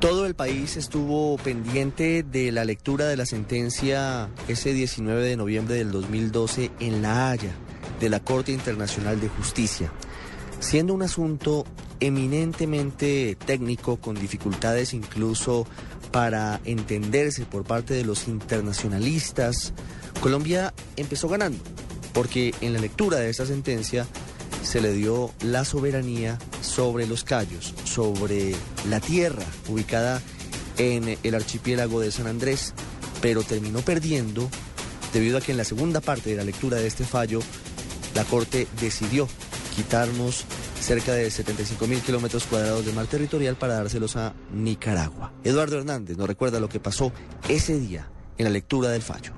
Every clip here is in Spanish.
Todo el país estuvo pendiente de la lectura de la sentencia ese 19 de noviembre del 2012 en La Haya de la Corte Internacional de Justicia, siendo un asunto eminentemente técnico con dificultades incluso para entenderse por parte de los internacionalistas. Colombia empezó ganando porque en la lectura de esta sentencia se le dio la soberanía sobre los Cayos, sobre la tierra ubicada en el archipiélago de San Andrés, pero terminó perdiendo debido a que en la segunda parte de la lectura de este fallo, la Corte decidió quitarnos cerca de 75 mil kilómetros cuadrados de mar territorial para dárselos a Nicaragua. Eduardo Hernández nos recuerda lo que pasó ese día en la lectura del fallo.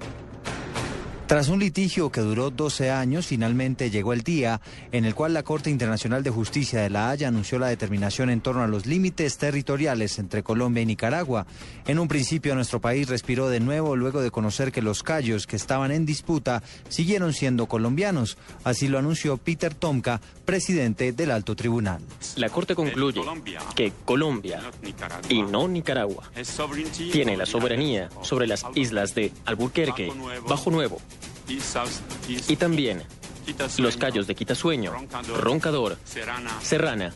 Tras un litigio que duró 12 años, finalmente llegó el día en el cual la Corte Internacional de Justicia de La Haya anunció la determinación en torno a los límites territoriales entre Colombia y Nicaragua. En un principio nuestro país respiró de nuevo luego de conocer que los callos que estaban en disputa siguieron siendo colombianos. Así lo anunció Peter Tomka, presidente del Alto Tribunal. La Corte concluye que Colombia y no Nicaragua tiene la soberanía sobre las islas de Alburquerque, Bajo Nuevo, y también los callos de Quitasueño, Roncador, Serrana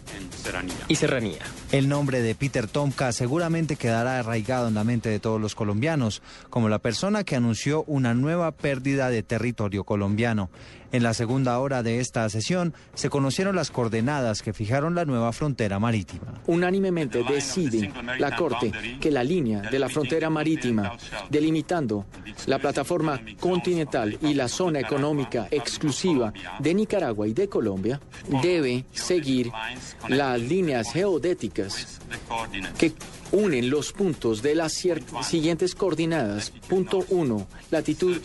y Serranía. El nombre de Peter Tomka seguramente quedará arraigado en la mente de todos los colombianos, como la persona que anunció una nueva pérdida de territorio colombiano. En la segunda hora de esta sesión se conocieron las coordenadas que fijaron la nueva frontera marítima. Unánimemente decide la Corte que la línea de la frontera marítima, delimitando la plataforma continental y la zona económica exclusiva de Nicaragua y de Colombia, debe seguir las líneas geodéticas que unen los puntos de las siguientes coordenadas. Punto 1, latitud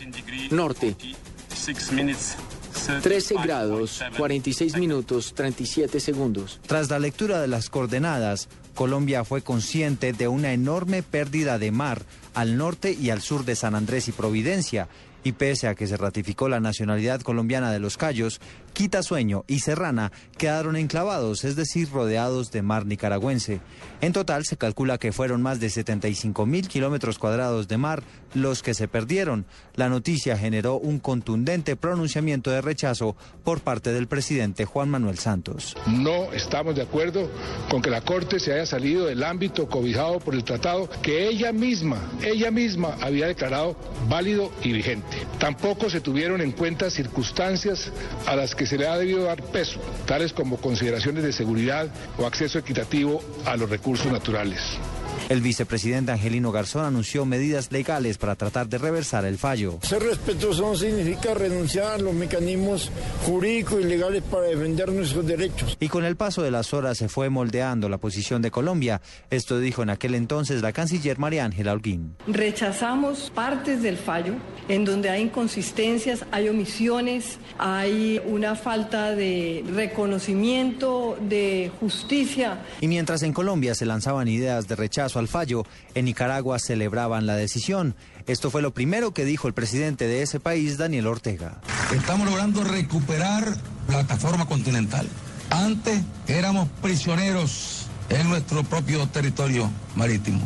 norte. 13 grados, 46 minutos, 37 segundos. Tras la lectura de las coordenadas, Colombia fue consciente de una enorme pérdida de mar al norte y al sur de San Andrés y Providencia, y pese a que se ratificó la nacionalidad colombiana de los Cayos, Quitasueño y Serrana quedaron enclavados, es decir, rodeados de mar nicaragüense. En total se calcula que fueron más de 75 mil kilómetros cuadrados de mar los que se perdieron. La noticia generó un contundente pronunciamiento de rechazo por parte del presidente Juan Manuel Santos. No estamos de acuerdo con que la Corte se haya salido del ámbito cobijado por el tratado que ella misma, ella misma había declarado válido y vigente. Tampoco se tuvieron en cuenta circunstancias a las que se le ha debido dar peso, tales como consideraciones de seguridad o acceso equitativo a los recursos naturales. El vicepresidente Angelino Garzón anunció medidas legales para tratar de reversar el fallo. Ser respetuoso no significa renunciar a los mecanismos jurídicos y legales para defender nuestros derechos. Y con el paso de las horas se fue moldeando la posición de Colombia. Esto dijo en aquel entonces la canciller María Ángela Holguín. Rechazamos partes del fallo en donde hay inconsistencias, hay omisiones, hay una falta de reconocimiento, de justicia. Y mientras en Colombia se lanzaban ideas de rechazo al fallo, en Nicaragua celebraban la decisión. Esto fue lo primero que dijo el presidente de ese país, Daniel Ortega. Estamos logrando recuperar plataforma continental. Antes éramos prisioneros en nuestro propio territorio marítimo,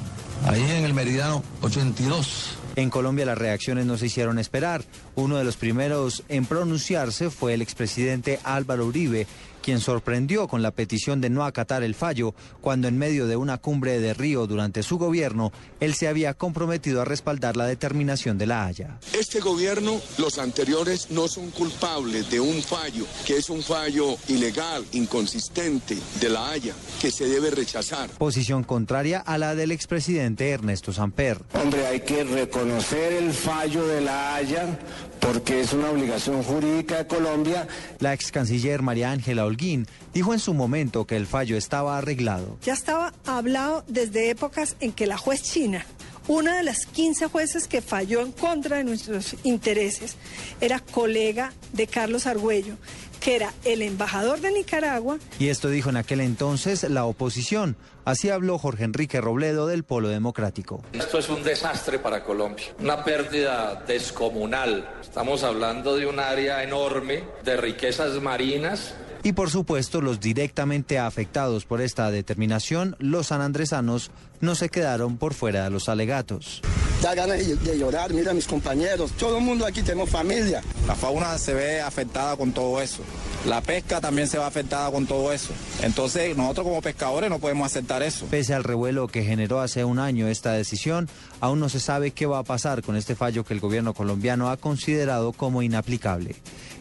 ahí en el meridiano 82. En Colombia las reacciones no se hicieron esperar. Uno de los primeros en pronunciarse fue el expresidente Álvaro Uribe, quien sorprendió con la petición de no acatar el fallo cuando en medio de una cumbre de Río durante su gobierno, él se había comprometido a respaldar la determinación de la Haya. Este gobierno, los anteriores, no son culpables de un fallo, que es un fallo ilegal, inconsistente de la Haya, que se debe rechazar. Posición contraria a la del expresidente Ernesto Samper. Hombre, hay que reconocer el fallo de la Haya porque es una obligación jurídica de Colombia. La ex canciller María Ángela Holguín, dijo en su momento que el fallo estaba arreglado. Ya estaba hablado desde épocas en que la juez china una de las 15 jueces que falló en contra de nuestros intereses era colega de Carlos Argüello, que era el embajador de Nicaragua. Y esto dijo en aquel entonces la oposición. Así habló Jorge Enrique Robledo del Polo Democrático. Esto es un desastre para Colombia, una pérdida descomunal. Estamos hablando de un área enorme de riquezas marinas y por supuesto, los directamente afectados por esta determinación, los sanandresanos, no se quedaron por fuera de los alegatos. Da ganas de llorar, mira mis compañeros, todo el mundo aquí tenemos familia. La fauna se ve afectada con todo eso. La pesca también se va afectada con todo eso. Entonces, nosotros como pescadores no podemos aceptar eso. Pese al revuelo que generó hace un año esta decisión, aún no se sabe qué va a pasar con este fallo que el gobierno colombiano ha considerado como inaplicable.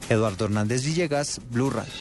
Eduardo Hernández Villegas, Blue Radio.